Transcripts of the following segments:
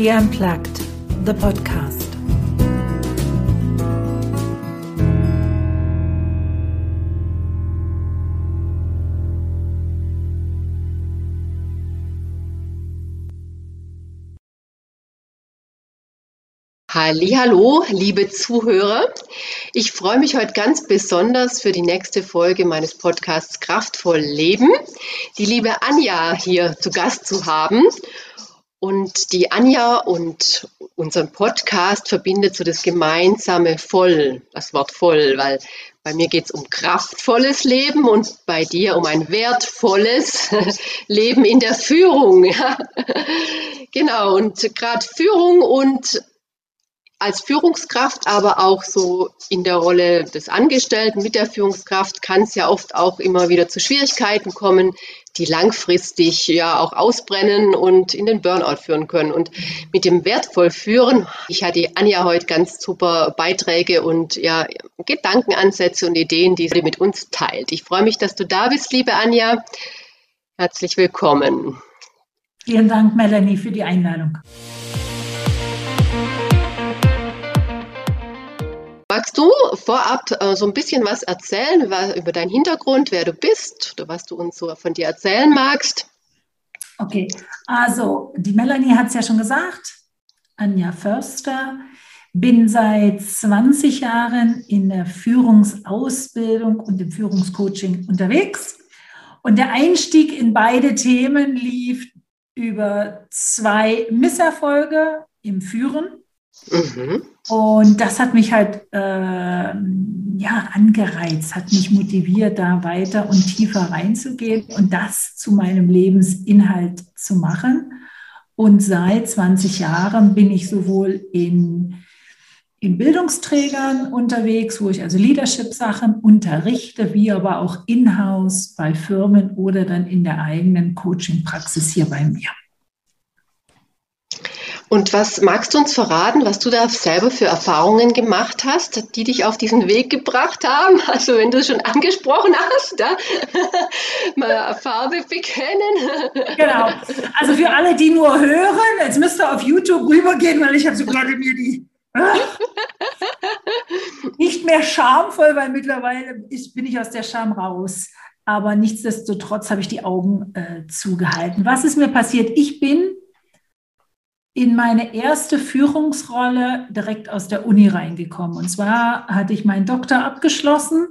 Hierarchie Unplugged, the podcast. Hallo, liebe Zuhörer. Ich freue mich heute ganz besonders für die nächste Folge meines Podcasts Kraftvoll Leben, die liebe Anja hier zu Gast zu haben. Und die Anja und unseren Podcast verbindet so das gemeinsame Voll, das Wort voll, weil bei mir geht es um kraftvolles Leben und bei dir um ein wertvolles Leben in der Führung. Genau, und gerade Führung und als Führungskraft, aber auch so in der Rolle des Angestellten mit der Führungskraft kann es ja oft auch immer wieder zu Schwierigkeiten kommen, die langfristig ja auch ausbrennen und in den Burnout führen können. Und mit dem wertvoll führen, ich hatte Anja heute ganz super Beiträge und ja Gedankenansätze und Ideen, die sie mit uns teilt. Ich freue mich, dass du da bist, liebe Anja. Herzlich willkommen. Vielen Dank, Melanie, für die Einladung. Magst du vorab äh, so ein bisschen was erzählen was, über deinen Hintergrund, wer du bist oder was du uns so von dir erzählen magst? Okay, also die Melanie hat es ja schon gesagt, Anja Förster, bin seit 20 Jahren in der Führungsausbildung und im Führungscoaching unterwegs. Und der Einstieg in beide Themen lief über zwei Misserfolge im Führen Mhm. Und das hat mich halt äh, ja, angereizt, hat mich motiviert, da weiter und tiefer reinzugehen und das zu meinem Lebensinhalt zu machen. Und seit 20 Jahren bin ich sowohl in, in Bildungsträgern unterwegs, wo ich also Leadership-Sachen unterrichte, wie aber auch in-house bei Firmen oder dann in der eigenen Coaching-Praxis hier bei mir. Und was magst du uns verraten, was du da selber für Erfahrungen gemacht hast, die dich auf diesen Weg gebracht haben? Also wenn du es schon angesprochen hast, da mal Farbe bekennen. Genau. Also für alle, die nur hören, jetzt müsst ihr auf YouTube rübergehen, weil ich habe so gerade mir die nicht mehr schamvoll, weil mittlerweile ist, bin ich aus der Scham raus. Aber nichtsdestotrotz habe ich die Augen äh, zugehalten. Was ist mir passiert? Ich bin in meine erste Führungsrolle direkt aus der Uni reingekommen. Und zwar hatte ich meinen Doktor abgeschlossen,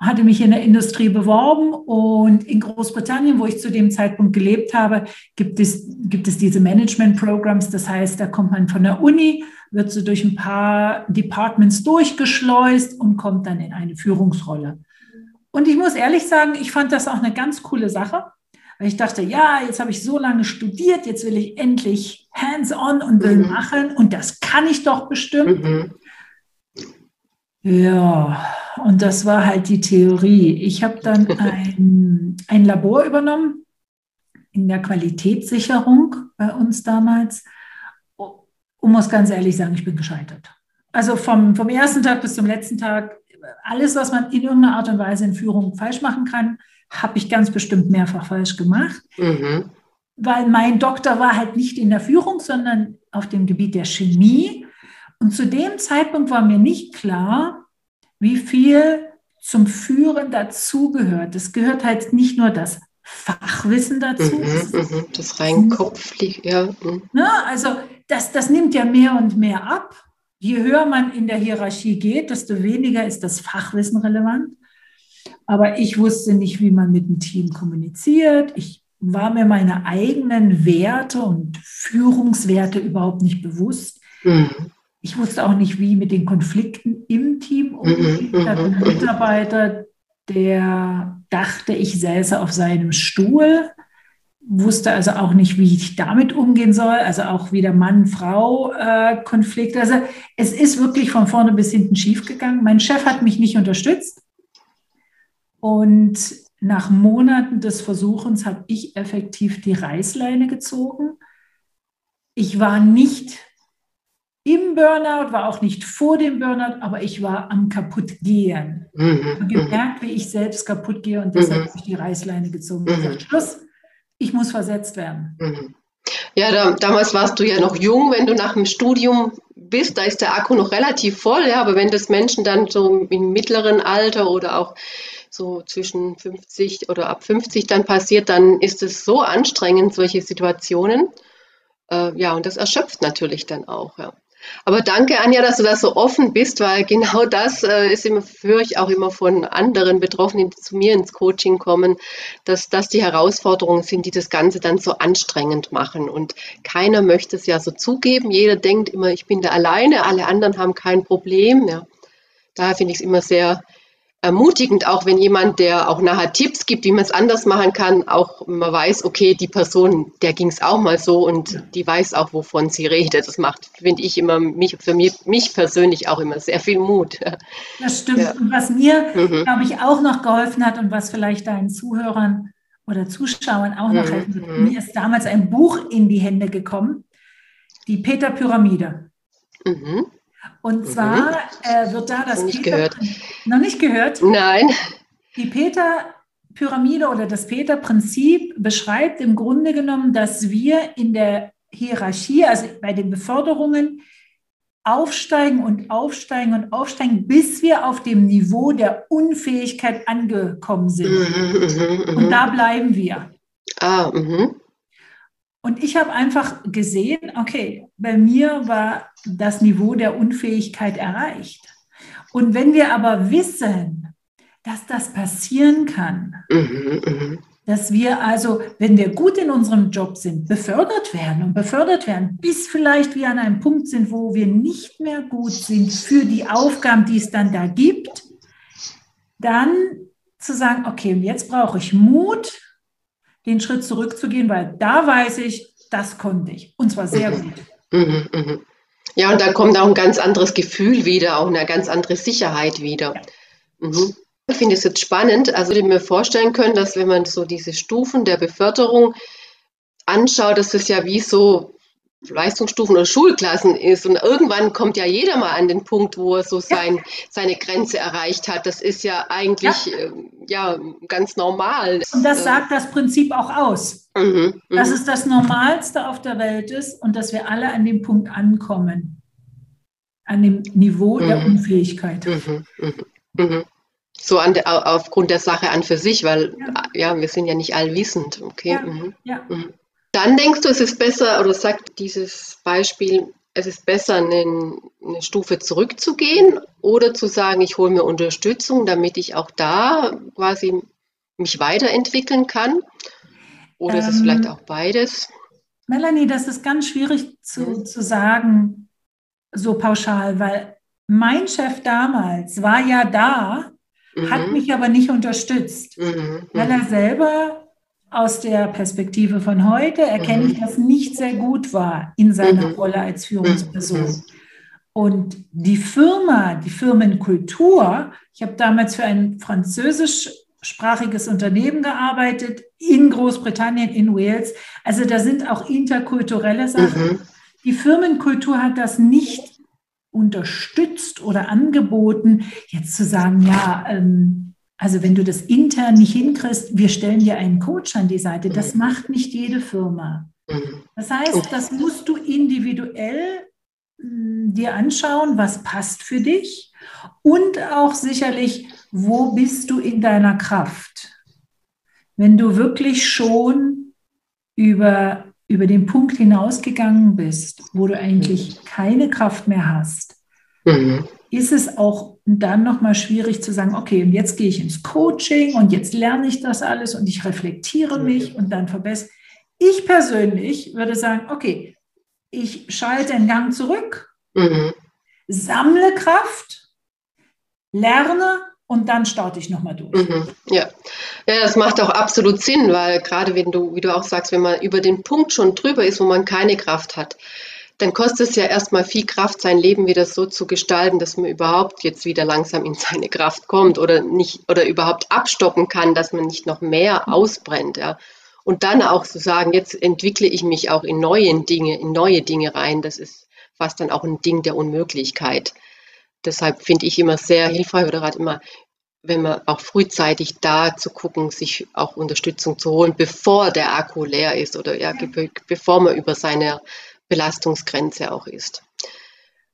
hatte mich in der Industrie beworben und in Großbritannien, wo ich zu dem Zeitpunkt gelebt habe, gibt es, gibt es diese Management-Programs. Das heißt, da kommt man von der Uni, wird so durch ein paar Departments durchgeschleust und kommt dann in eine Führungsrolle. Und ich muss ehrlich sagen, ich fand das auch eine ganz coole Sache weil ich dachte, ja, jetzt habe ich so lange studiert, jetzt will ich endlich hands-on und will mhm. machen und das kann ich doch bestimmt. Mhm. Ja, und das war halt die Theorie. Ich habe dann ein, ein Labor übernommen in der Qualitätssicherung bei uns damals und muss ganz ehrlich sagen, ich bin gescheitert. Also vom, vom ersten Tag bis zum letzten Tag, alles, was man in irgendeiner Art und Weise in Führung falsch machen kann, habe ich ganz bestimmt mehrfach falsch gemacht. Mhm. Weil mein Doktor war halt nicht in der Führung, sondern auf dem Gebiet der Chemie. Und zu dem Zeitpunkt war mir nicht klar, wie viel zum Führen dazugehört. Es gehört halt nicht nur das Fachwissen dazu. Mhm, mhm, das rein kopflich, ja. Mhm. Na, also das, das nimmt ja mehr und mehr ab. Je höher man in der Hierarchie geht, desto weniger ist das Fachwissen relevant. Aber ich wusste nicht, wie man mit dem Team kommuniziert. Ich war mir meine eigenen Werte und Führungswerte überhaupt nicht bewusst. Mhm. Ich wusste auch nicht, wie mit den Konflikten im Team umgehen. Ich hatte einen Mitarbeiter, der dachte, ich säße auf seinem Stuhl, wusste also auch nicht, wie ich damit umgehen soll, also auch wieder Mann-Frau-Konflikt. Äh, also es ist wirklich von vorne bis hinten schiefgegangen. Mein Chef hat mich nicht unterstützt. Und nach Monaten des Versuchens habe ich effektiv die Reißleine gezogen. Ich war nicht im Burnout, war auch nicht vor dem Burnout, aber ich war am kaputtgehen. Mhm. Ich habe gemerkt, wie ich selbst kaputt gehe und deshalb mhm. habe ich die Reißleine gezogen. Mhm. Gesagt, Schluss, ich muss versetzt werden. Mhm. Ja, da, damals warst du ja noch jung, wenn du nach dem Studium bist, da ist der Akku noch relativ voll, ja, aber wenn das Menschen dann so im mittleren Alter oder auch so zwischen 50 oder ab 50 dann passiert, dann ist es so anstrengend, solche Situationen. Äh, ja, und das erschöpft natürlich dann auch, ja. Aber danke, Anja, dass du da so offen bist, weil genau das äh, ist immer, höre ich auch immer von anderen Betroffenen, die zu mir ins Coaching kommen, dass das die Herausforderungen sind, die das Ganze dann so anstrengend machen. Und keiner möchte es ja so zugeben. Jeder denkt immer, ich bin da alleine, alle anderen haben kein Problem. Ja. Daher finde ich es immer sehr ermutigend, auch wenn jemand, der auch nachher Tipps gibt, wie man es anders machen kann, auch man weiß, okay, die Person, der ging es auch mal so und die weiß auch, wovon sie redet. Das macht, finde ich, immer mich, für mich, mich persönlich auch immer sehr viel Mut. Das stimmt. Ja. Und was mir, mhm. glaube ich, auch noch geholfen hat und was vielleicht deinen Zuhörern oder Zuschauern auch noch mhm. helfen wird, mhm. mir ist damals ein Buch in die Hände gekommen, die Peter-Pyramide. Mhm. Und mhm. zwar äh, wird da das nicht Peter, gehört. noch nicht gehört. Nein. Die Peter-Pyramide oder das Peter-Prinzip beschreibt im Grunde genommen, dass wir in der Hierarchie, also bei den Beförderungen, aufsteigen und aufsteigen und aufsteigen, bis wir auf dem Niveau der Unfähigkeit angekommen sind. Mhm, mh, mh. Und da bleiben wir. Ah, mh. Und ich habe einfach gesehen, okay, bei mir war das Niveau der Unfähigkeit erreicht. Und wenn wir aber wissen, dass das passieren kann, mhm, mh. dass wir also, wenn wir gut in unserem Job sind, befördert werden und befördert werden, bis vielleicht wir an einem Punkt sind, wo wir nicht mehr gut sind für die Aufgaben, die es dann da gibt, dann zu sagen, okay, und jetzt brauche ich Mut, den Schritt zurückzugehen, weil da weiß ich, das konnte ich. Und zwar sehr mhm. gut. Mhm, mhm. Ja, und da kommt auch ein ganz anderes Gefühl wieder, auch eine ganz andere Sicherheit wieder. Mhm. Ich finde es jetzt spannend. Also, ich würde mir vorstellen können, dass wenn man so diese Stufen der Beförderung anschaut, dass das ja wie so Leistungsstufen oder Schulklassen ist. Und irgendwann kommt ja jeder mal an den Punkt, wo er so sein, ja. seine Grenze erreicht hat. Das ist ja eigentlich ja. Äh, ja ganz normal. Und das äh, sagt das Prinzip auch aus. Mhm, mhm, dass es das Normalste auf der Welt ist und dass wir alle an dem Punkt ankommen. An dem Niveau mhm. der Unfähigkeit. Mhm, mhm, mhm. So an der, aufgrund der Sache an für sich, weil ja, ja wir sind ja nicht allwissend. Okay. Ja. Dann denkst du, es ist besser, oder sagt dieses Beispiel, es ist besser, eine, eine Stufe zurückzugehen oder zu sagen, ich hole mir Unterstützung, damit ich auch da quasi mich weiterentwickeln kann? Oder ähm, ist es ähm, vielleicht auch beides? Melanie, das ist ganz schwierig zu, mhm. zu sagen, so pauschal, weil mein Chef damals war ja da, mhm. hat mich aber nicht unterstützt, mhm. weil er mhm. selber aus der Perspektive von heute erkenne ich, mhm. dass nicht sehr gut war in seiner mhm. Rolle als Führungsperson. Mhm. Und die Firma, die Firmenkultur, ich habe damals für ein französischsprachiges Unternehmen gearbeitet in Großbritannien, in Wales. Also da sind auch interkulturelle Sachen. Mhm. Die Firmenkultur hat das nicht unterstützt oder angeboten, jetzt zu sagen, ja, ähm, also wenn du das intern nicht hinkriegst, wir stellen dir einen Coach an die Seite. Das mhm. macht nicht jede Firma. Mhm. Das heißt, das musst du individuell hm, dir anschauen, was passt für dich und auch sicherlich, wo bist du in deiner Kraft. Wenn du wirklich schon über, über den Punkt hinausgegangen bist, wo du eigentlich mhm. keine Kraft mehr hast, ist es auch dann nochmal schwierig zu sagen, okay, und jetzt gehe ich ins Coaching und jetzt lerne ich das alles und ich reflektiere mich und dann verbessere. Ich persönlich würde sagen, okay, ich schalte den Gang zurück, mhm. sammle Kraft, lerne und dann starte ich nochmal durch. Mhm, ja. ja, das macht auch absolut Sinn, weil gerade wenn du, wie du auch sagst, wenn man über den Punkt schon drüber ist, wo man keine Kraft hat, dann kostet es ja erstmal viel Kraft, sein Leben wieder so zu gestalten, dass man überhaupt jetzt wieder langsam in seine Kraft kommt oder nicht oder überhaupt abstoppen kann, dass man nicht noch mehr ausbrennt. Ja. Und dann auch zu sagen, jetzt entwickle ich mich auch in neue Dinge, in neue Dinge rein, das ist fast dann auch ein Ding der Unmöglichkeit. Deshalb finde ich immer sehr hilfreich oder gerade immer wenn man auch frühzeitig da zu gucken, sich auch Unterstützung zu holen, bevor der Akku leer ist oder ja, bevor man über seine Belastungsgrenze auch ist.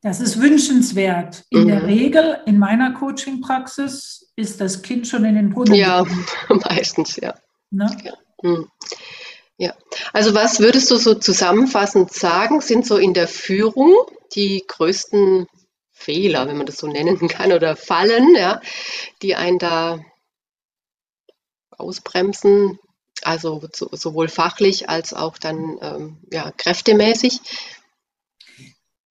Das ist wünschenswert. In mhm. der Regel, in meiner Coaching-Praxis, ist das Kind schon in den Brunnen. Ja, meistens, ja. Ne? Ja. Mhm. ja. Also was würdest du so zusammenfassend sagen, sind so in der Führung die größten Fehler, wenn man das so nennen kann, oder Fallen, ja, die einen da ausbremsen, also sowohl fachlich als auch dann ähm, ja, kräftemäßig.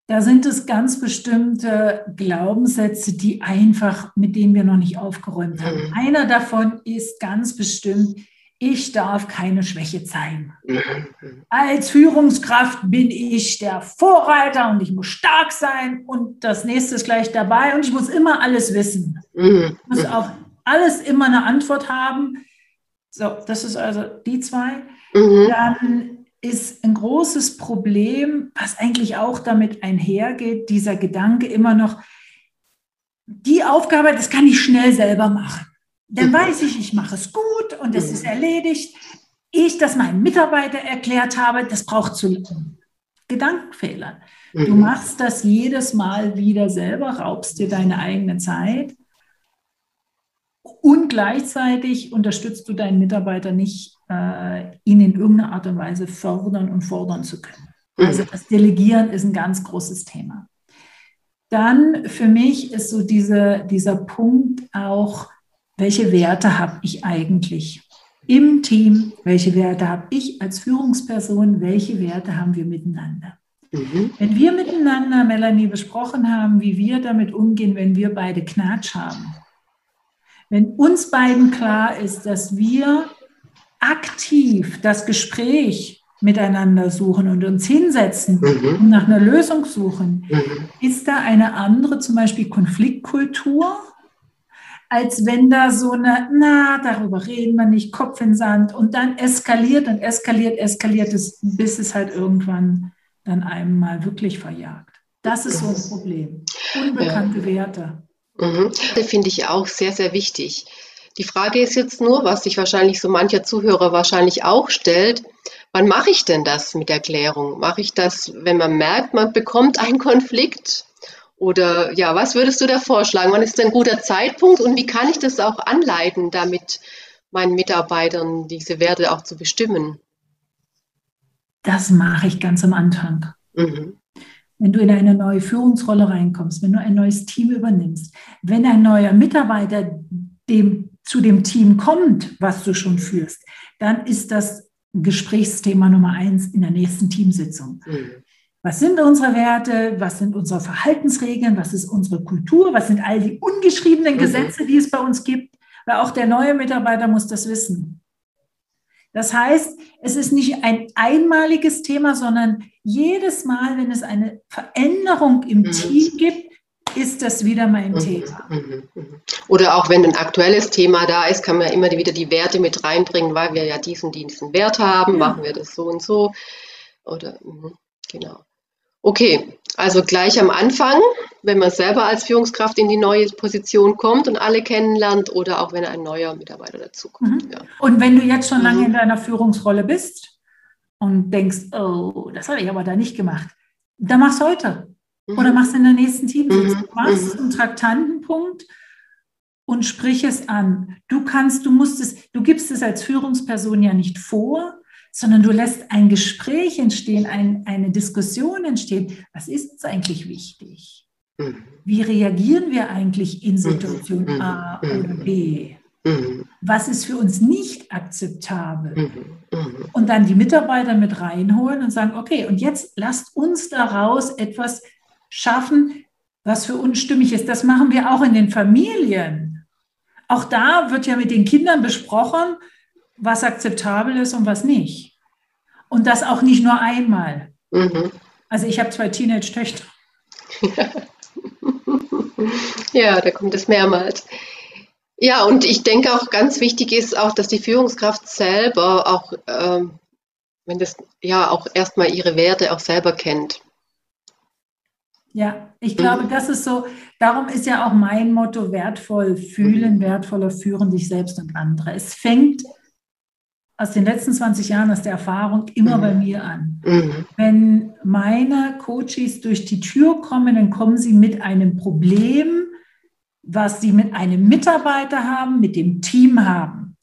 Da sind es ganz bestimmte Glaubenssätze, die einfach, mit denen wir noch nicht aufgeräumt haben. Mhm. Einer davon ist ganz bestimmt, ich darf keine Schwäche zeigen. Mhm. Als Führungskraft bin ich der Vorreiter und ich muss stark sein und das nächste ist gleich dabei und ich muss immer alles wissen. Mhm. Ich muss auf alles immer eine Antwort haben. So, das ist also die zwei. Mhm. Dann ist ein großes Problem, was eigentlich auch damit einhergeht, dieser Gedanke immer noch, die Aufgabe, das kann ich schnell selber machen. Dann mhm. weiß ich, ich mache es gut und es ist mhm. erledigt. Ich das meinem Mitarbeiter erklärt habe, das braucht zu Gedankenfehler. Du mhm. machst das jedes Mal wieder selber, raubst dir deine eigene Zeit und gleichzeitig unterstützt du deinen Mitarbeiter nicht äh, ihn in irgendeiner Art und Weise fördern und fordern zu können. Mhm. Also das Delegieren ist ein ganz großes Thema. Dann für mich ist so diese, dieser Punkt auch, welche Werte habe ich eigentlich im Team? Welche Werte habe ich als Führungsperson? Welche Werte haben wir miteinander? Mhm. Wenn wir miteinander, Melanie, besprochen haben, wie wir damit umgehen, wenn wir beide Knatsch haben, wenn uns beiden klar ist, dass wir aktiv das Gespräch miteinander suchen und uns hinsetzen mhm. und nach einer Lösung suchen, mhm. ist da eine andere, zum Beispiel Konfliktkultur, als wenn da so eine, na, darüber reden wir nicht, Kopf in Sand und dann eskaliert und eskaliert, eskaliert es, bis es halt irgendwann dann einem mal wirklich verjagt. Das ist so ein Problem. Unbekannte ja. Werte. Mhm. Das finde ich auch sehr, sehr wichtig. Die Frage ist jetzt nur, was sich wahrscheinlich so mancher Zuhörer wahrscheinlich auch stellt, wann mache ich denn das mit Erklärung? Mache ich das, wenn man merkt, man bekommt einen Konflikt? Oder ja, was würdest du da vorschlagen? Wann ist ein guter Zeitpunkt und wie kann ich das auch anleiten, damit meinen Mitarbeitern diese Werte auch zu bestimmen? Das mache ich ganz am Anfang. Mhm. Wenn du in eine neue Führungsrolle reinkommst, wenn du ein neues Team übernimmst, wenn ein neuer Mitarbeiter dem zu dem Team kommt, was du schon führst, dann ist das Gesprächsthema Nummer eins in der nächsten Teamsitzung. Mhm. Was sind unsere Werte? Was sind unsere Verhaltensregeln? Was ist unsere Kultur? Was sind all die ungeschriebenen mhm. Gesetze, die es bei uns gibt? Weil auch der neue Mitarbeiter muss das wissen. Das heißt, es ist nicht ein einmaliges Thema, sondern jedes Mal, wenn es eine Veränderung im mhm. Team gibt, ist das wieder mein mhm, Thema. Mhm, mhm. Oder auch wenn ein aktuelles Thema da ist, kann man immer wieder die Werte mit reinbringen, weil wir ja diesen diesen Wert haben, ja. machen wir das so und so. Oder genau. Okay, also gleich am Anfang, wenn man selber als Führungskraft in die neue Position kommt und alle kennenlernt oder auch wenn ein neuer Mitarbeiter dazukommt. Mhm. Ja. Und wenn du jetzt schon lange mhm. in deiner Führungsrolle bist und denkst, oh, das habe ich aber da nicht gemacht, dann mach's heute. Oder mhm. machst in der nächsten Teamsitzung. Mhm. Machst mhm. einen Traktantenpunkt und sprich es an. Du kannst, du musst es, du gibst es als Führungsperson ja nicht vor, sondern du lässt ein Gespräch entstehen, ein, eine Diskussion entstehen. Was ist uns eigentlich wichtig? Mhm. Wie reagieren wir eigentlich in Situation mhm. A oder B? Was ist für uns nicht akzeptabel? Und dann die Mitarbeiter mit reinholen und sagen, okay, und jetzt lasst uns daraus etwas schaffen, was für uns stimmig ist. Das machen wir auch in den Familien. Auch da wird ja mit den Kindern besprochen, was akzeptabel ist und was nicht. Und das auch nicht nur einmal. Mhm. Also ich habe zwei Teenage-Töchter. Ja. da kommt es mehrmals. Ja, und ich denke auch ganz wichtig ist auch, dass die Führungskraft selber auch, ähm, wenn das ja auch erstmal ihre Werte auch selber kennt. Ja, ich glaube, das ist so, darum ist ja auch mein Motto wertvoll fühlen, wertvoller führen, dich selbst und andere. Es fängt aus den letzten 20 Jahren, aus der Erfahrung, immer mhm. bei mir an. Mhm. Wenn meine Coaches durch die Tür kommen, dann kommen sie mit einem Problem, was sie mit einem Mitarbeiter haben, mit dem Team haben.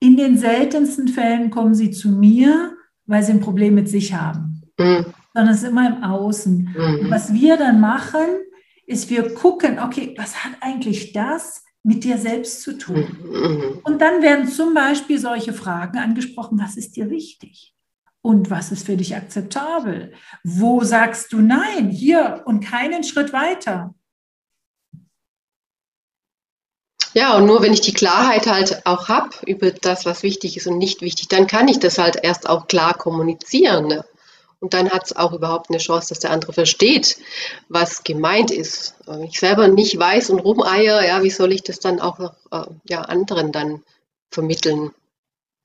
In den seltensten Fällen kommen sie zu mir, weil sie ein Problem mit sich haben. Mhm sondern es ist immer im Außen. Mhm. was wir dann machen, ist, wir gucken, okay, was hat eigentlich das mit dir selbst zu tun? Mhm. Und dann werden zum Beispiel solche Fragen angesprochen, was ist dir wichtig? Und was ist für dich akzeptabel? Wo sagst du nein, hier und keinen Schritt weiter? Ja, und nur wenn ich die Klarheit halt auch habe über das, was wichtig ist und nicht wichtig, dann kann ich das halt erst auch klar kommunizieren. Ne? Und dann hat es auch überhaupt eine Chance, dass der andere versteht, was gemeint ist. Wenn ich selber nicht weiß und rumeier, ja, wie soll ich das dann auch noch äh, ja, anderen dann vermitteln?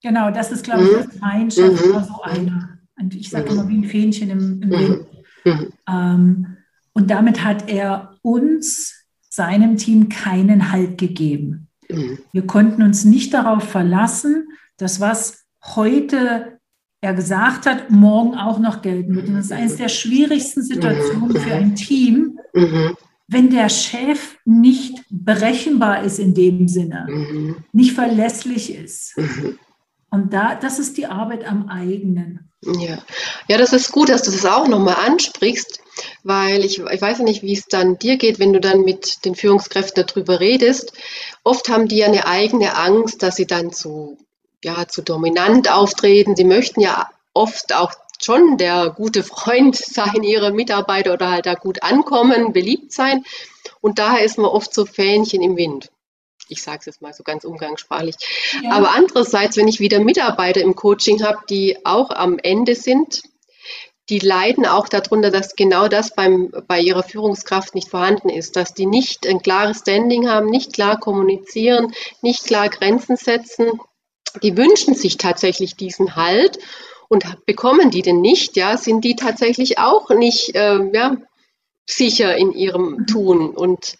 Genau, das ist, glaube ich, mhm. das Feindschaft mhm. war so einer. Und ich sage immer wie ein Fähnchen im, im mhm. Wind. Mhm. Ähm, und damit hat er uns, seinem Team, keinen Halt gegeben. Mhm. Wir konnten uns nicht darauf verlassen, dass was heute er gesagt hat, morgen auch noch gelten wird. Und das ist eines der schwierigsten Situationen für ein Team, wenn der Chef nicht berechenbar ist in dem Sinne, nicht verlässlich ist. Und da, das ist die Arbeit am eigenen. Ja, ja das ist gut, dass du das auch nochmal ansprichst, weil ich, ich weiß ja nicht, wie es dann dir geht, wenn du dann mit den Führungskräften darüber redest. Oft haben die ja eine eigene Angst, dass sie dann zu ja, zu dominant auftreten. Sie möchten ja oft auch schon der gute Freund sein ihrer Mitarbeiter oder halt da gut ankommen, beliebt sein. Und daher ist man oft so Fähnchen im Wind. Ich sage es jetzt mal so ganz umgangssprachlich. Ja. Aber andererseits, wenn ich wieder Mitarbeiter im Coaching habe, die auch am Ende sind, die leiden auch darunter, dass genau das beim, bei ihrer Führungskraft nicht vorhanden ist, dass die nicht ein klares Standing haben, nicht klar kommunizieren, nicht klar Grenzen setzen, die wünschen sich tatsächlich diesen Halt und bekommen die denn nicht, ja, sind die tatsächlich auch nicht äh, ja, sicher in ihrem. Tun und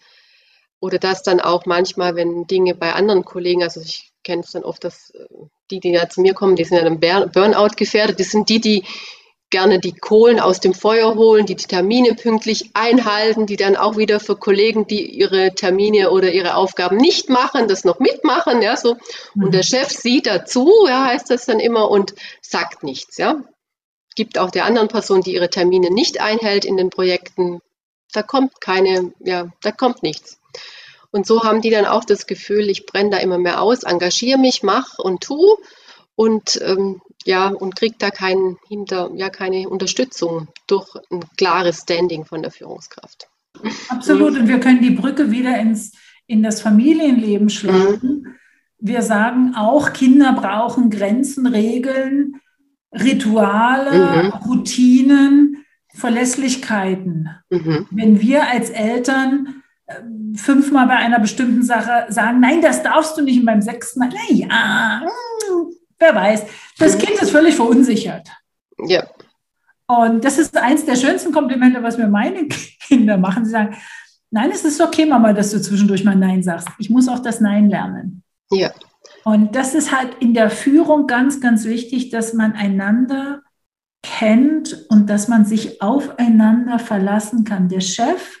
oder das dann auch manchmal, wenn Dinge bei anderen Kollegen, also ich kenne es dann oft, dass äh, die, die ja zu mir kommen, die sind ja dann Burnout gefährdet, das sind die, die gerne die Kohlen aus dem Feuer holen, die die Termine pünktlich einhalten, die dann auch wieder für Kollegen, die ihre Termine oder ihre Aufgaben nicht machen, das noch mitmachen, ja, so. Und der mhm. Chef sieht dazu, ja, heißt das dann immer und sagt nichts, ja. Gibt auch der anderen Person, die ihre Termine nicht einhält in den Projekten, da kommt keine, ja, da kommt nichts. Und so haben die dann auch das Gefühl, ich brenne da immer mehr aus, engagiere mich, mach und tu und ähm, ja, und kriegt da kein, hinter, ja, keine Unterstützung durch ein klares Standing von der Führungskraft. Absolut. Und wir können die Brücke wieder ins, in das Familienleben schlagen. Mhm. Wir sagen auch, Kinder brauchen Grenzen, Regeln, Rituale, mhm. Routinen, Verlässlichkeiten. Mhm. Wenn wir als Eltern äh, fünfmal bei einer bestimmten Sache sagen, nein, das darfst du nicht, und beim sechsten Mal, na ja, hm, Wer weiß. Das Kind ist völlig verunsichert. Ja. Und das ist eins der schönsten Komplimente, was mir meine Kinder machen. Sie sagen, nein, es ist okay, Mama, dass du zwischendurch mal Nein sagst. Ich muss auch das Nein lernen. Ja. Und das ist halt in der Führung ganz, ganz wichtig, dass man einander kennt und dass man sich aufeinander verlassen kann. Der Chef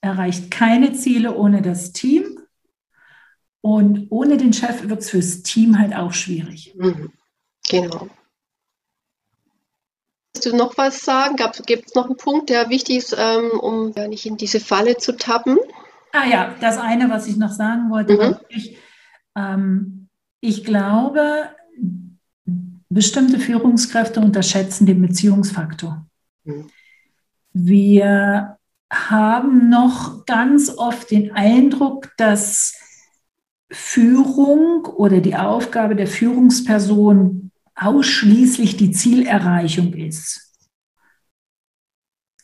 erreicht keine Ziele ohne das Team und ohne den Chef wird es fürs Team halt auch schwierig. Mhm. Genau. Willst du noch was sagen? Gibt es noch einen Punkt, der wichtig ist, ähm, um ja nicht in diese Falle zu tappen? Ah ja, das eine, was ich noch sagen wollte, mhm. wirklich, ähm, ich glaube, bestimmte Führungskräfte unterschätzen den Beziehungsfaktor. Mhm. Wir haben noch ganz oft den Eindruck, dass Führung oder die Aufgabe der Führungsperson ausschließlich die Zielerreichung ist.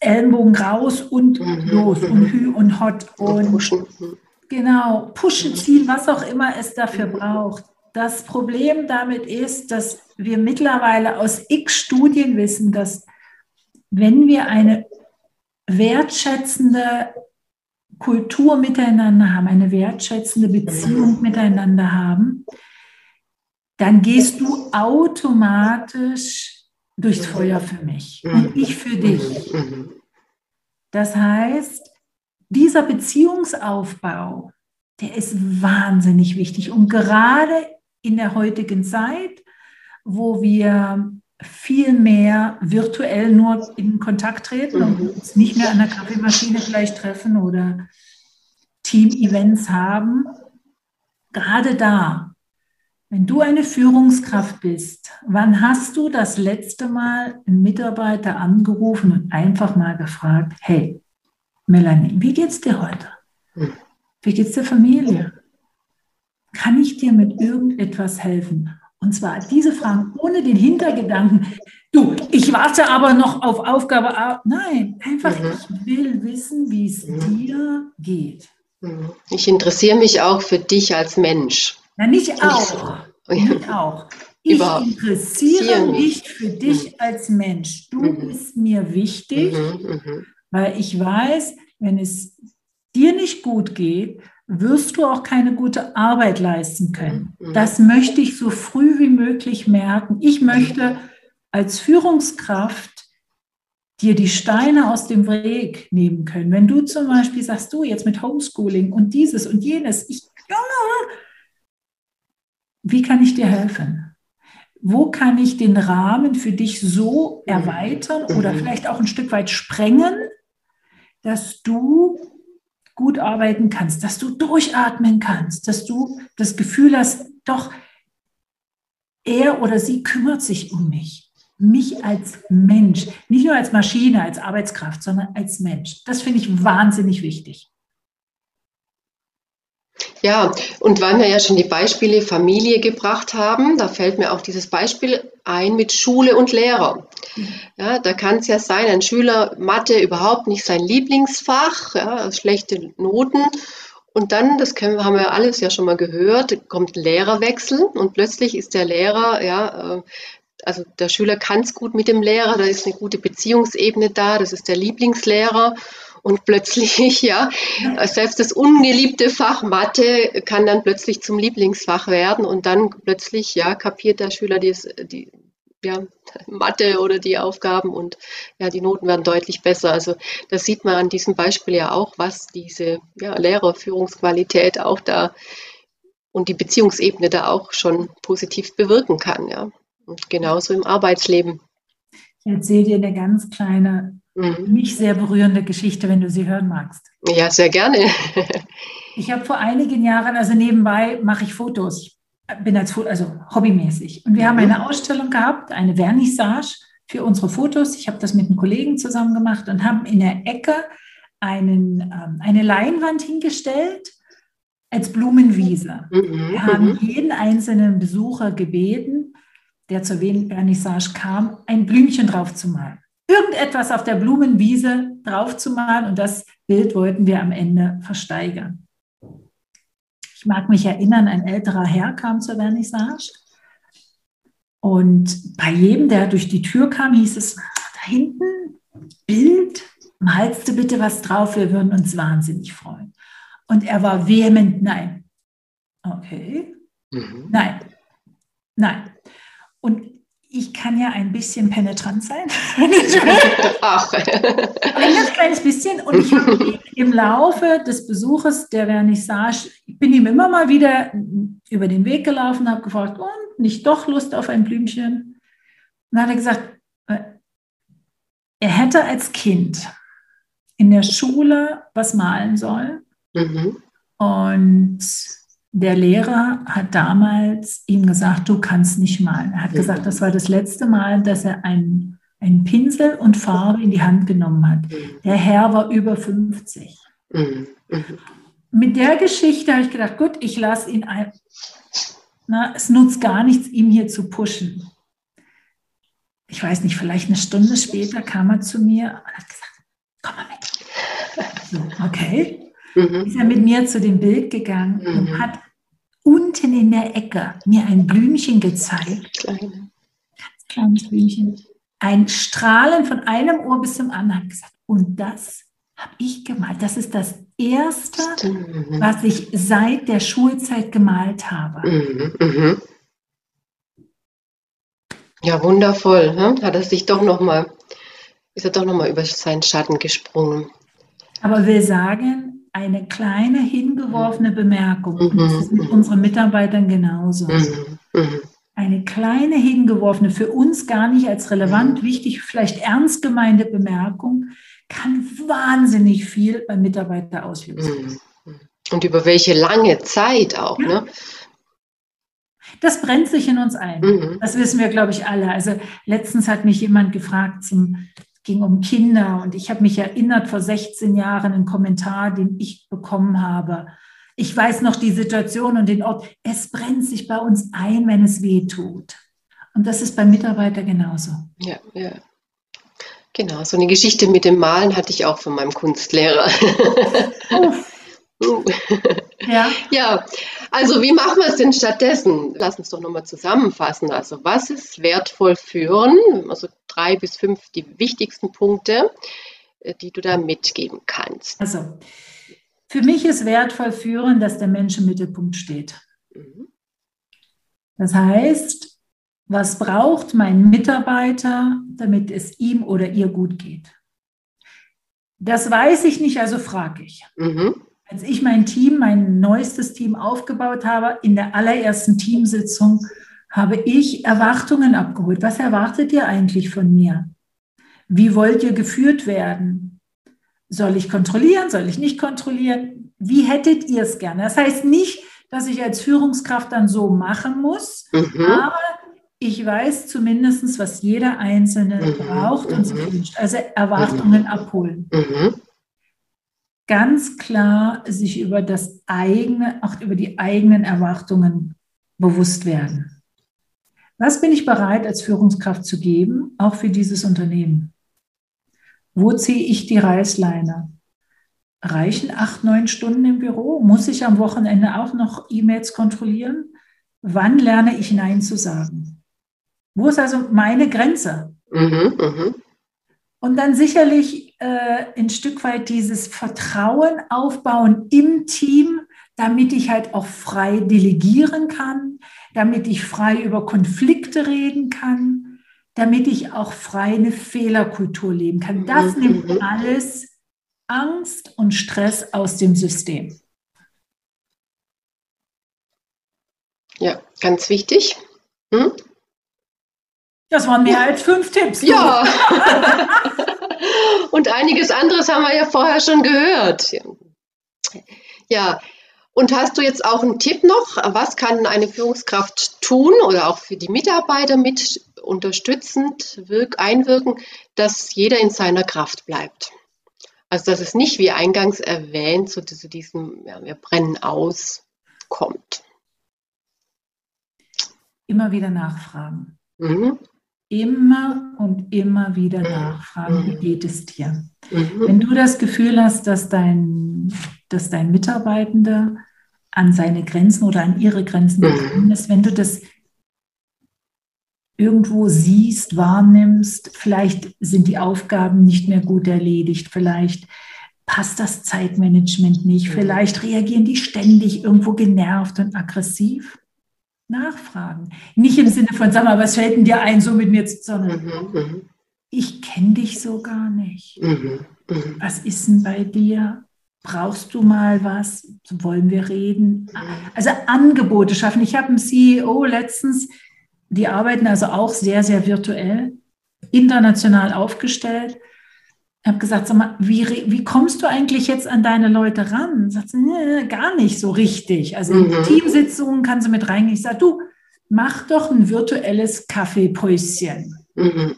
Ellenbogen raus und mhm. los und hü und hot und pushen. genau, pushen, ziehen, was auch immer es dafür braucht. Das Problem damit ist, dass wir mittlerweile aus x Studien wissen, dass wenn wir eine wertschätzende Kultur miteinander haben, eine wertschätzende Beziehung miteinander haben, dann gehst du automatisch durchs Feuer für mich und ich für dich. Das heißt, dieser Beziehungsaufbau, der ist wahnsinnig wichtig. Und gerade in der heutigen Zeit, wo wir viel mehr virtuell nur in Kontakt treten und mhm. uns nicht mehr an der Kaffeemaschine vielleicht treffen oder Team-Events haben. Gerade da, wenn du eine Führungskraft bist, wann hast du das letzte Mal einen Mitarbeiter angerufen und einfach mal gefragt, hey, Melanie, wie geht's dir heute? Hm. Wie geht's der Familie? Kann ich dir mit irgendetwas helfen? Und zwar diese Fragen ohne den Hintergedanken, du, ich warte aber noch auf Aufgabe A. Nein, einfach, mhm. ich will wissen, wie es mhm. dir geht. Mhm. Ich interessiere mich auch für dich als Mensch. Na, nicht auch. Nicht auch. Ich Überhaupt. interessiere mich für dich mhm. als Mensch. Du mhm. bist mir wichtig, mhm, weil ich weiß, wenn es dir nicht gut geht, wirst du auch keine gute Arbeit leisten können. Mhm. Das möchte ich so früh wie möglich merken. Ich möchte als Führungskraft dir die Steine aus dem Weg nehmen können. Wenn du zum Beispiel sagst, du jetzt mit Homeschooling und dieses und jenes, ich, wie kann ich dir helfen? Wo kann ich den Rahmen für dich so erweitern oder mhm. vielleicht auch ein Stück weit sprengen, dass du gut arbeiten kannst, dass du durchatmen kannst, dass du das Gefühl hast, doch, er oder sie kümmert sich um mich. Mich als Mensch, nicht nur als Maschine, als Arbeitskraft, sondern als Mensch. Das finde ich wahnsinnig wichtig. Ja, und weil wir ja schon die Beispiele Familie gebracht haben, da fällt mir auch dieses Beispiel ein mit Schule und Lehrer. Ja, da kann es ja sein, ein Schüler Mathe überhaupt nicht sein Lieblingsfach, ja, schlechte Noten. Und dann, das können, haben wir alles ja schon mal gehört, kommt Lehrerwechsel und plötzlich ist der Lehrer, ja, äh, also der Schüler kann es gut mit dem Lehrer, da ist eine gute Beziehungsebene da, das ist der Lieblingslehrer. Und plötzlich, ja, selbst das ungeliebte Fach Mathe kann dann plötzlich zum Lieblingsfach werden und dann plötzlich, ja, kapiert der Schüler die, die ja, Mathe oder die Aufgaben und ja, die Noten werden deutlich besser. Also das sieht man an diesem Beispiel ja auch, was diese ja, Lehrerführungsqualität auch da und die Beziehungsebene da auch schon positiv bewirken kann, ja. Und genauso im Arbeitsleben. Ich erzähle dir eine ganz kleine Mhm. Mich sehr berührende Geschichte, wenn du sie hören magst. Ja, sehr gerne. ich habe vor einigen Jahren, also nebenbei mache ich Fotos. Bin als also hobbymäßig. Und wir mhm. haben eine Ausstellung gehabt, eine Vernissage für unsere Fotos. Ich habe das mit einem Kollegen zusammen gemacht und haben in der Ecke einen, ähm, eine Leinwand hingestellt als Blumenwiese. Mhm. Wir haben mhm. jeden einzelnen Besucher gebeten, der zur Vernissage kam, ein Blümchen drauf zu malen irgendetwas auf der Blumenwiese draufzumalen und das Bild wollten wir am Ende versteigern. Ich mag mich erinnern, ein älterer Herr kam zur Vernissage und bei jedem, der durch die Tür kam, hieß es, da hinten, Bild, malst du bitte was drauf, wir würden uns wahnsinnig freuen. Und er war vehement, nein. Okay, mhm. nein, nein. Und ich kann ja ein bisschen penetrant sein. Ach. ein ganz kleines bisschen. Und ich habe im Laufe des Besuches der Vernissage, ich bin ihm immer mal wieder über den Weg gelaufen, habe gefragt, und nicht doch Lust auf ein Blümchen? Und dann hat er gesagt, äh, er hätte als Kind in der Schule was malen sollen. Mhm. Und der Lehrer hat damals ihm gesagt, du kannst nicht malen. Er hat gesagt, das war das letzte Mal, dass er einen, einen Pinsel und Farbe in die Hand genommen hat. Der Herr war über 50. Mit der Geschichte habe ich gedacht, gut, ich lasse ihn ein. Na, es nutzt gar nichts, ihn hier zu pushen. Ich weiß nicht, vielleicht eine Stunde später kam er zu mir und hat gesagt, komm mal mit. So, okay. Mhm. Ist er mit mir zu dem Bild gegangen mhm. und hat unten in der Ecke mir ein Blümchen gezeigt. Kleine. Ganz kleines Blümchen. Ein Strahlen von einem Ohr bis zum anderen. gesagt, Und das habe ich gemalt. Das ist das Erste, mhm. was ich seit der Schulzeit gemalt habe. Mhm, mhm. Ja, wundervoll. Ne? Hat er sich doch noch mal, ist er doch noch mal über seinen Schatten gesprungen. Aber will sagen, eine kleine hingeworfene Bemerkung. Mhm. Das ist mit unseren Mitarbeitern genauso. Mhm. Mhm. Eine kleine hingeworfene, für uns gar nicht als relevant, wichtig, vielleicht ernst gemeinte Bemerkung kann wahnsinnig viel beim Mitarbeiter auslösen. Und über welche lange Zeit auch. Ja. Ne? Das brennt sich in uns ein. Mhm. Das wissen wir, glaube ich, alle. Also letztens hat mich jemand gefragt, zum, ging um Kinder und ich habe mich erinnert vor 16 Jahren einen Kommentar, den ich bekommen habe. Ich weiß noch die Situation und den Ort. Es brennt sich bei uns ein, wenn es weh tut. Und das ist beim Mitarbeiter genauso. Ja, ja. Genau, so eine Geschichte mit dem Malen hatte ich auch von meinem Kunstlehrer. Uh. ja. ja, also wie machen wir es denn stattdessen? Lass uns doch nochmal zusammenfassen. Also was ist wertvoll führen? Also drei bis fünf die wichtigsten Punkte, äh, die du da mitgeben kannst. Also für mich ist wertvoll führen, dass der Mensch im Mittelpunkt steht. Mhm. Das heißt, was braucht mein Mitarbeiter, damit es ihm oder ihr gut geht? Das weiß ich nicht, also frage ich. Mhm. Als ich mein Team, mein neuestes Team aufgebaut habe, in der allerersten Teamsitzung habe ich Erwartungen abgeholt. Was erwartet ihr eigentlich von mir? Wie wollt ihr geführt werden? Soll ich kontrollieren? Soll ich nicht kontrollieren? Wie hättet ihr es gerne? Das heißt nicht, dass ich als Führungskraft dann so machen muss, mhm. aber ich weiß zumindest, was jeder Einzelne mhm. braucht und sich mhm. wünscht. Also Erwartungen mhm. abholen. Mhm ganz klar sich über das eigene, auch über die eigenen Erwartungen bewusst werden. Was bin ich bereit als Führungskraft zu geben, auch für dieses Unternehmen? Wo ziehe ich die Reißleine? Reichen acht, neun Stunden im Büro? Muss ich am Wochenende auch noch E-Mails kontrollieren? Wann lerne ich Nein zu sagen? Wo ist also meine Grenze? Mhm, mh. Und dann sicherlich äh, ein Stück weit dieses Vertrauen aufbauen im Team, damit ich halt auch frei delegieren kann, damit ich frei über Konflikte reden kann, damit ich auch frei eine Fehlerkultur leben kann. Das mhm. nimmt alles Angst und Stress aus dem System. Ja, ganz wichtig. Hm? Das waren mehr als fünf Tipps. Ja. Und einiges anderes haben wir ja vorher schon gehört. Ja. Und hast du jetzt auch einen Tipp noch? Was kann eine Führungskraft tun oder auch für die Mitarbeiter mit unterstützend wirk einwirken, dass jeder in seiner Kraft bleibt? Also, dass es nicht, wie eingangs erwähnt, so zu diesem, ja, wir brennen aus, kommt. Immer wieder nachfragen. Mhm immer und immer wieder nachfragen, wie geht es dir? Mhm. Wenn du das Gefühl hast, dass dein, dass dein Mitarbeitender an seine Grenzen oder an ihre Grenzen mhm. gekommen ist, wenn du das irgendwo siehst, wahrnimmst, vielleicht sind die Aufgaben nicht mehr gut erledigt, vielleicht passt das Zeitmanagement nicht, mhm. vielleicht reagieren die ständig irgendwo genervt und aggressiv nachfragen. Nicht im Sinne von, sag mal, was fällt denn dir ein, so mit mir zu sondern mhm, ich kenne dich so gar nicht. Was ist denn bei dir? Brauchst du mal was? Wollen wir reden? Also Angebote schaffen. Ich habe einen CEO letztens, die arbeiten also auch sehr, sehr virtuell, international aufgestellt habe gesagt, sag mal, wie, wie kommst du eigentlich jetzt an deine Leute ran? Sagt sie, nee, gar nicht so richtig. Also in mhm. Teamsitzungen kann sie mit reingehen. Ich sage, du, mach doch ein virtuelles Kaffeepäuschen. Mhm.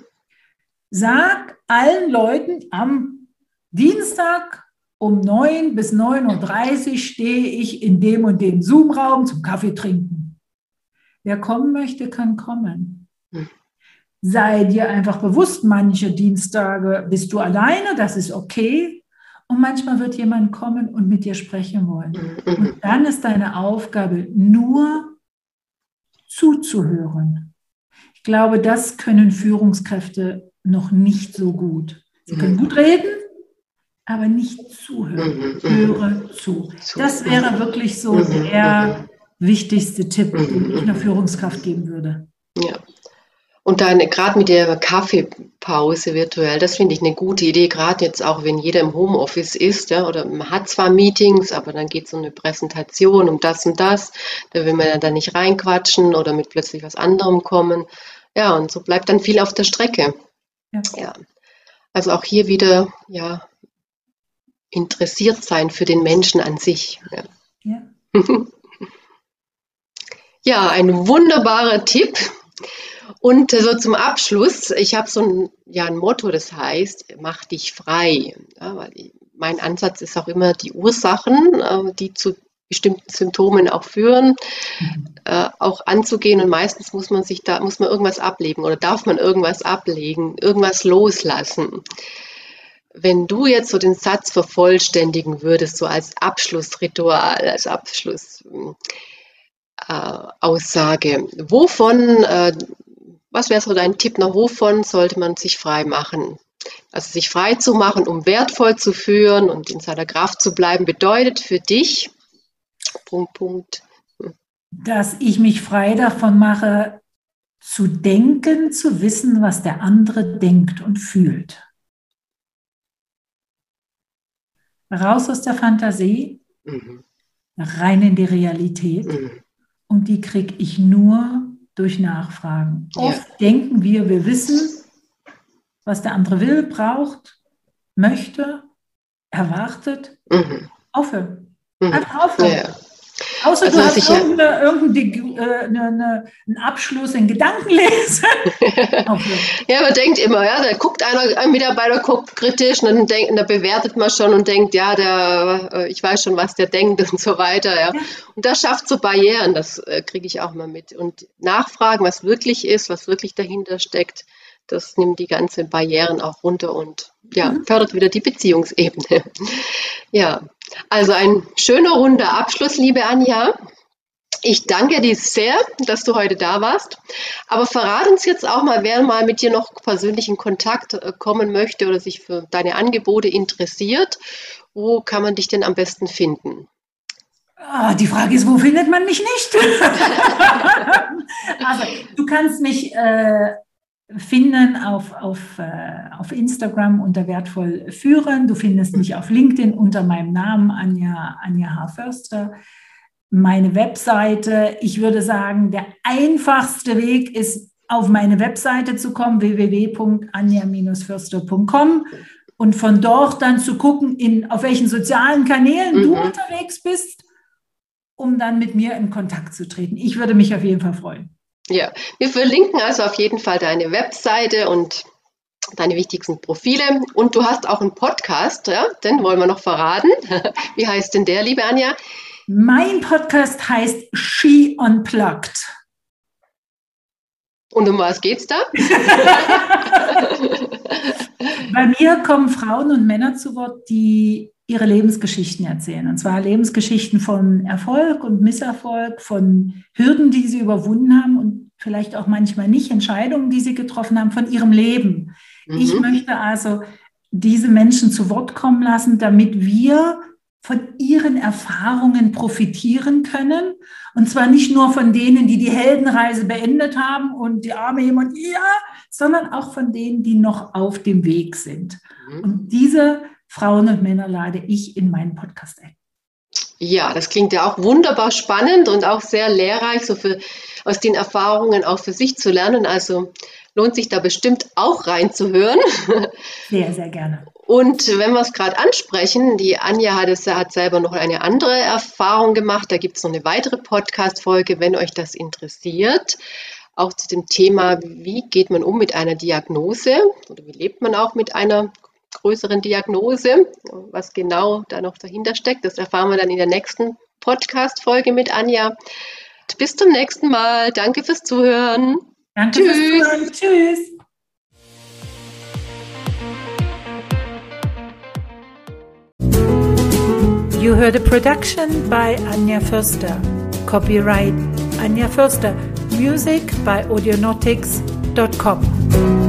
Sag allen Leuten, am Dienstag um 9 bis 9.30 Uhr stehe ich in dem und dem Zoom-Raum zum Kaffee trinken. Wer kommen möchte, kann kommen. Sei dir einfach bewusst, manche Dienstage bist du alleine, das ist okay. Und manchmal wird jemand kommen und mit dir sprechen wollen. Und dann ist deine Aufgabe nur zuzuhören. Ich glaube, das können Führungskräfte noch nicht so gut. Sie können gut reden, aber nicht zuhören. Mhm, mhm. Höre zu. Das wäre wirklich so der wichtigste Tipp, den ich einer Führungskraft geben würde. Ja. Und dann gerade mit der Kaffeepause virtuell, das finde ich eine gute Idee, gerade jetzt auch, wenn jeder im Homeoffice ist, ja, oder man hat zwar Meetings, aber dann geht es um eine Präsentation, um das und das, da will man ja dann nicht reinquatschen oder mit plötzlich was anderem kommen. Ja, und so bleibt dann viel auf der Strecke. Ja. ja. Also auch hier wieder, ja, interessiert sein für den Menschen an sich. Ja. Ja, ja ein wunderbarer Tipp. Und so zum Abschluss, ich habe so ein, ja, ein Motto, das heißt, mach dich frei. Ja, weil mein Ansatz ist auch immer die Ursachen, äh, die zu bestimmten Symptomen auch führen, mhm. äh, auch anzugehen. Und meistens muss man sich da, muss man irgendwas ablegen oder darf man irgendwas ablegen, irgendwas loslassen. Wenn du jetzt so den Satz vervollständigen würdest, so als Abschlussritual, als Abschlussaussage, äh, wovon äh, was wäre so dein Tipp noch? Wovon sollte man sich frei machen? Also sich frei zu machen, um wertvoll zu führen und in seiner Kraft zu bleiben, bedeutet für dich, Punkt, Punkt. Dass ich mich frei davon mache, zu denken, zu wissen, was der andere denkt und fühlt. Raus aus der Fantasie, mhm. rein in die Realität. Mhm. Und die kriege ich nur durch Nachfragen. Oft ja. denken wir, wir wissen, was der andere will, braucht, möchte, erwartet. Mhm. Aufhören. Mhm. Einfach aufhören. Ja. Außer also, du hast irgendeine, irgendeinen äh, Abschluss in Gedankenlesen. ja, man denkt immer, ja, da guckt einer, ein Mitarbeiter guckt kritisch und dann, denkt, dann bewertet man schon und denkt, ja, der, äh, ich weiß schon, was der denkt und so weiter. Ja. ja. Und das schafft so Barrieren, das äh, kriege ich auch mal mit. Und nachfragen, was wirklich ist, was wirklich dahinter steckt, das nimmt die ganzen Barrieren auch runter und ja, mhm. fördert wieder die Beziehungsebene. ja, also ein schöner runder Abschluss, liebe Anja. Ich danke dir sehr, dass du heute da warst. Aber verrat uns jetzt auch mal, wer mal mit dir noch persönlich in Kontakt äh, kommen möchte oder sich für deine Angebote interessiert. Wo kann man dich denn am besten finden? Ah, die Frage ist, wo findet man mich nicht? also, du kannst mich äh, finden auf, auf, äh, auf Instagram unter wertvoll führen. Du findest mich auf LinkedIn unter meinem Namen Anja, Anja H. Förster. Meine Webseite, ich würde sagen, der einfachste Weg ist, auf meine Webseite zu kommen, www.anja-förster.com und von dort dann zu gucken, in, auf welchen sozialen Kanälen mhm. du unterwegs bist, um dann mit mir in Kontakt zu treten. Ich würde mich auf jeden Fall freuen. Ja, wir verlinken also auf jeden Fall deine Webseite und deine wichtigsten Profile. Und du hast auch einen Podcast, ja? den wollen wir noch verraten. Wie heißt denn der, liebe Anja? Mein Podcast heißt She Unplugged. Und um was geht's da? Bei mir kommen Frauen und Männer zu Wort, die ihre Lebensgeschichten erzählen. Und zwar Lebensgeschichten von Erfolg und Misserfolg, von Hürden, die sie überwunden haben und vielleicht auch manchmal nicht, Entscheidungen, die sie getroffen haben, von ihrem Leben. Mhm. Ich möchte also diese Menschen zu Wort kommen lassen, damit wir von ihren Erfahrungen profitieren können. Und zwar nicht nur von denen, die die Heldenreise beendet haben und die arme jemand, ja, sondern auch von denen, die noch auf dem Weg sind. Mhm. Und diese Frauen und Männer lade ich in meinen Podcast ein. Ja, das klingt ja auch wunderbar spannend und auch sehr lehrreich, so für, aus den Erfahrungen auch für sich zu lernen. Also lohnt sich da bestimmt auch reinzuhören. Sehr, sehr gerne. Und wenn wir es gerade ansprechen, die Anja hat, es, hat selber noch eine andere Erfahrung gemacht. Da gibt es noch eine weitere Podcast-Folge, wenn euch das interessiert. Auch zu dem Thema, wie geht man um mit einer Diagnose oder wie lebt man auch mit einer größeren Diagnose. Was genau da noch dahinter steckt, das erfahren wir dann in der nächsten Podcast-Folge mit Anja. Bis zum nächsten Mal. Danke fürs Zuhören. Danke Tschüss. fürs Zuhören. Tschüss. You heard a production by Anja Förster. Copyright Anja Förster. Music by audionautics.com.